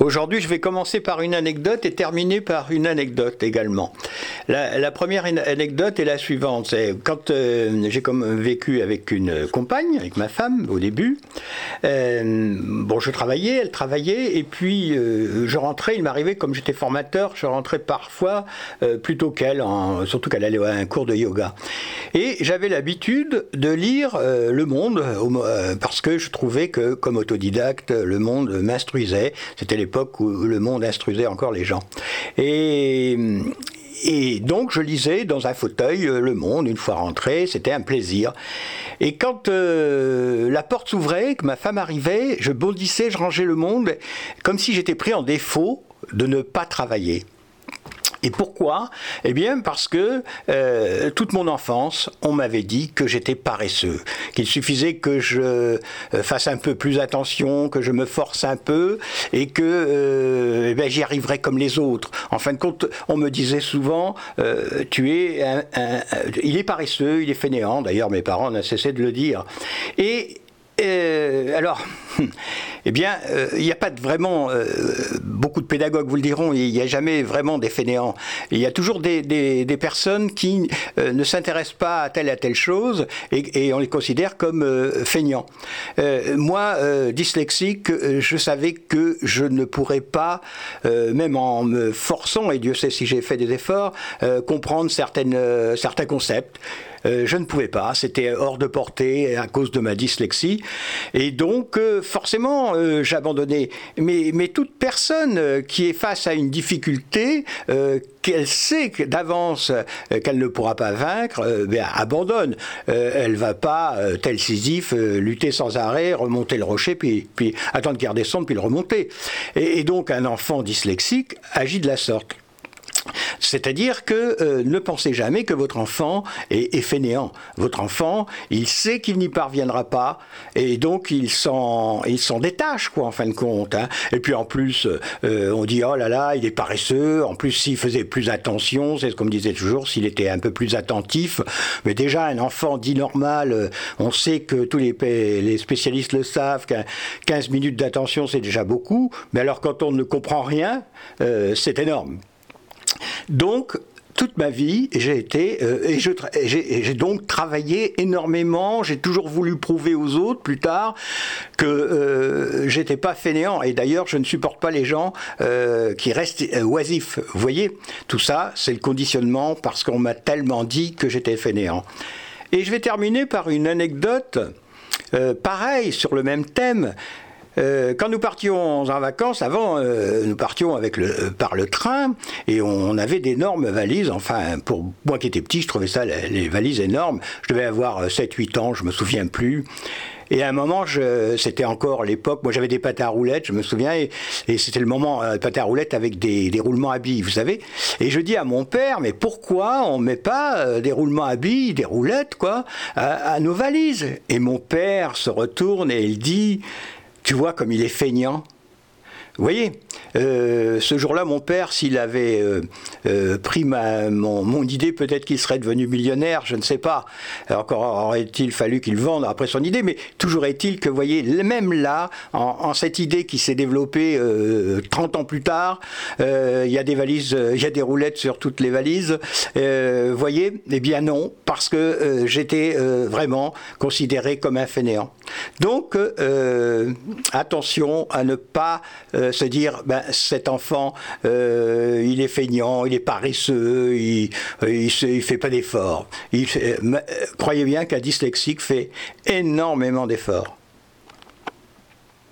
Aujourd'hui, je vais commencer par une anecdote et terminer par une anecdote également. La, première anecdote est la suivante. C'est quand euh, j'ai vécu avec une compagne, avec ma femme au début. Euh, bon, je travaillais, elle travaillait, et puis euh, je rentrais. Il m'arrivait, comme j'étais formateur, je rentrais parfois plus tôt qu'elle, surtout qu'elle allait à un cours de yoga. Et j'avais l'habitude de lire Le Monde parce que je trouvais que, comme autodidacte, Le Monde m'instruisait. C'était les où le monde instruisait encore les gens. Et, et donc je lisais dans un fauteuil euh, Le Monde une fois rentré, c'était un plaisir. Et quand euh, la porte s'ouvrait, que ma femme arrivait, je bondissais, je rangeais Le Monde, comme si j'étais pris en défaut de ne pas travailler. Et pourquoi? Eh bien parce que euh, toute mon enfance, on m'avait dit que j'étais paresseux, qu'il suffisait que je euh, fasse un peu plus attention, que je me force un peu et que euh, eh ben, j'y arriverais comme les autres. En fin de compte, on me disait souvent, tu es un, il est paresseux, il est fainéant. D'ailleurs, mes parents n'ont cessé de le dire. Et alors, eh bien, euh, il n'y a pas vraiment euh, beaucoup de pédagogues vous le diront. Il n'y a jamais vraiment des fainéants. Il y a toujours des, personnes qui euh, ne s'intéressent pas à telle à telle chose et, on les considère comme feignants. moi, dyslexique, je savais que je ne pourrais pas, même en me forçant, et Dieu sait si j'ai fait des efforts, comprendre certains concepts. Je ne pouvais pas, c'était hors de portée à cause de ma dyslexie. Et donc, forcément, euh, j'abandonnais. Mais, toute personne qui est face à une difficulté, qu'elle sait d'avance qu'elle ne pourra pas vaincre, ben, abandonne. elle va pas, tel Sisyphe, lutter sans arrêt, remonter le rocher, puis, puis attendre qu'il redescende, puis le remonter. et donc, un enfant dyslexique agit de la sorte. C'est-à-dire que euh, ne pensez jamais que votre enfant est, fainéant. Votre enfant, il sait qu'il n'y parviendra pas et donc il s'en, détache, quoi, en fin de compte. Hein. Et puis en plus, euh, on dit oh là là, il est paresseux. En plus, s'il faisait plus attention, c'est ce qu'on me disait toujours, s'il était un peu plus attentif. Mais déjà, un enfant dit normal, euh, on sait que tous les, les spécialistes le savent, qu'un 15 minutes d'attention, c'est déjà beaucoup. Mais alors, quand on ne comprend rien, c'est énorme. Donc, toute ma vie, j'ai été euh, et j'ai donc travaillé énormément. J'ai toujours voulu prouver aux autres plus tard que euh, j'étais pas fainéant. Et d'ailleurs, je ne supporte pas les gens euh, qui restent oisifs. Vous voyez, tout ça, c'est le conditionnement parce qu'on m'a tellement dit que j'étais fainéant. Et je vais terminer par une anecdote. pareil, sur le même thème. Euh, quand nous partions en vacances, avant, euh, nous partions avec euh, par le train et on, avait d'énormes valises. Enfin, pour moi qui étais petit, je trouvais ça les, valises énormes. Je devais avoir 7-8 ans, je me souviens plus. Et à un moment, c'était encore l'époque, moi j'avais des pâtes à roulettes, je me souviens, et, c'était le moment, euh, pâtes à roulettes avec des, roulements à billes, vous savez. Et je dis à mon père, mais pourquoi on met pas des roulements à billes, des roulettes, quoi, à nos valises? Et mon père se retourne et il dit, tu vois comme il est feignant. Voyez, euh, ce jour-là, mon père, s'il avait euh, euh, pris ma, mon, idée, peut-être qu'il serait devenu millionnaire, je ne sais pas. Encore aurait-il fallu qu'il vende après son idée, mais toujours est-il que, vous voyez, même là, en, cette idée qui s'est développée 30 ans plus tard, il y a des valises, il y a des roulettes sur toutes les valises. Vous voyez, eh bien non, parce que j'étais vraiment considéré comme un fainéant. Donc, attention à ne pas se dire, ben, cet enfant, euh, il est feignant, il est paresseux, il ne fait pas d'efforts. Euh, croyez bien qu'un dyslexique fait énormément d'efforts.